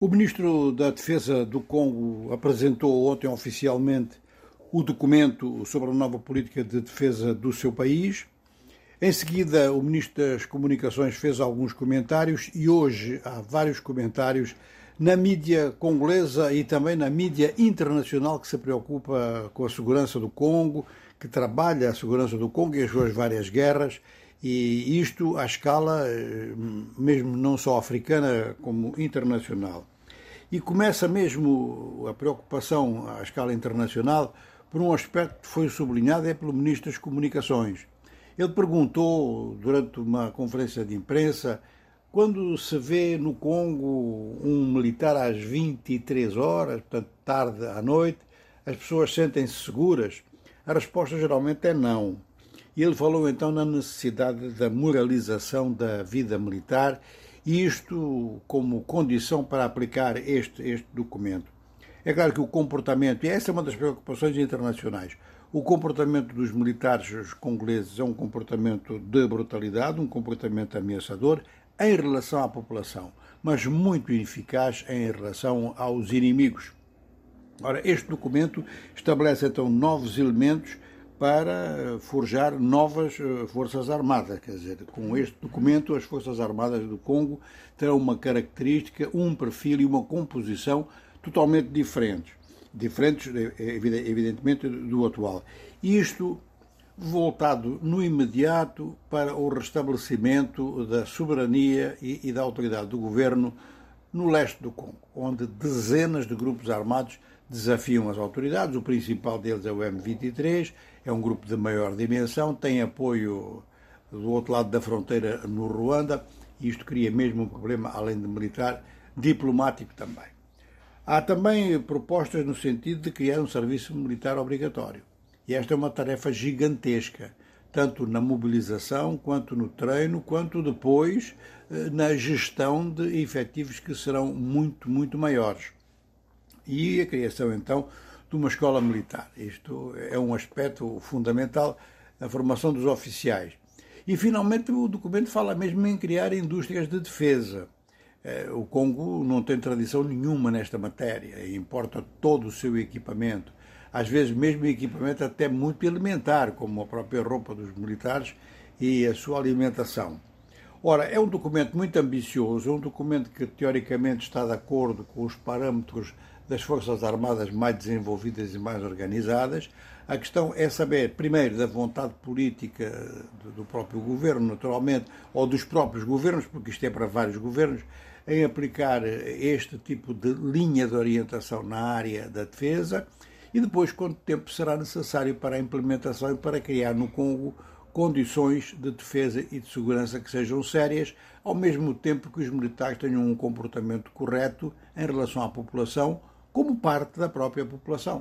O ministro da Defesa do Congo apresentou ontem oficialmente o documento sobre a nova política de defesa do seu país. Em seguida, o ministro das Comunicações fez alguns comentários e hoje há vários comentários na mídia congolesa e também na mídia internacional que se preocupa com a segurança do Congo, que trabalha a segurança do Congo e as suas várias guerras, e isto à escala eh, mesmo não só africana como internacional. E começa mesmo a preocupação à escala internacional por um aspecto que foi sublinhado é pelo Ministro das Comunicações. Ele perguntou, durante uma conferência de imprensa, quando se vê no Congo um militar às 23 horas, portanto tarde à noite, as pessoas sentem-se seguras? A resposta geralmente é não. E ele falou então na necessidade da moralização da vida militar isto como condição para aplicar este, este documento. É claro que o comportamento, e essa é uma das preocupações internacionais, o comportamento dos militares congoleses é um comportamento de brutalidade, um comportamento ameaçador em relação à população, mas muito ineficaz em relação aos inimigos. Ora, este documento estabelece então novos elementos para forjar novas eh, Forças Armadas. Quer dizer, com este documento, as Forças Armadas do Congo terão uma característica, um perfil e uma composição totalmente diferentes. Diferentes, eh, evidentemente, do atual. Isto voltado no imediato para o restabelecimento da soberania e, da autoridade do governo no leste do Congo, onde dezenas de grupos armados desafiam as autoridades. O principal deles é o M23, é um grupo de maior dimensão, tem apoio do outro lado da fronteira no Ruanda, e isto cria mesmo um problema, além de militar, diplomático também. Há também propostas no sentido de criar um serviço militar obrigatório. E esta é uma tarefa gigantesca, tanto na mobilização, quanto no treino, quanto depois eh, na gestão de efetivos que serão muito, muito maiores e a criação, então, de uma escola militar. Isto é um aspecto fundamental na formação dos oficiais. E, finalmente, o documento fala mesmo em criar indústrias de defesa. É, o Congo não tem tradição nenhuma nesta matéria, importa todo o seu equipamento, às vezes mesmo equipamento até muito elementar, como a própria roupa dos militares e a sua alimentação. Ora, é um documento muito ambicioso, é um documento que teoricamente está de acordo com os parâmetros das Forças Armadas mais desenvolvidas e mais organizadas. A questão é saber, primeiro, da vontade política do próprio governo, naturalmente, ou dos próprios governos, porque isto é para vários governos, em aplicar este tipo de linha de orientação na área da defesa e depois quanto tempo será necessário para a implementação e para criar no Congo condições de defesa e de segurança que sejam sérias, ao mesmo tempo que os militares tenham um comportamento correto em relação à população, como parte da própria população.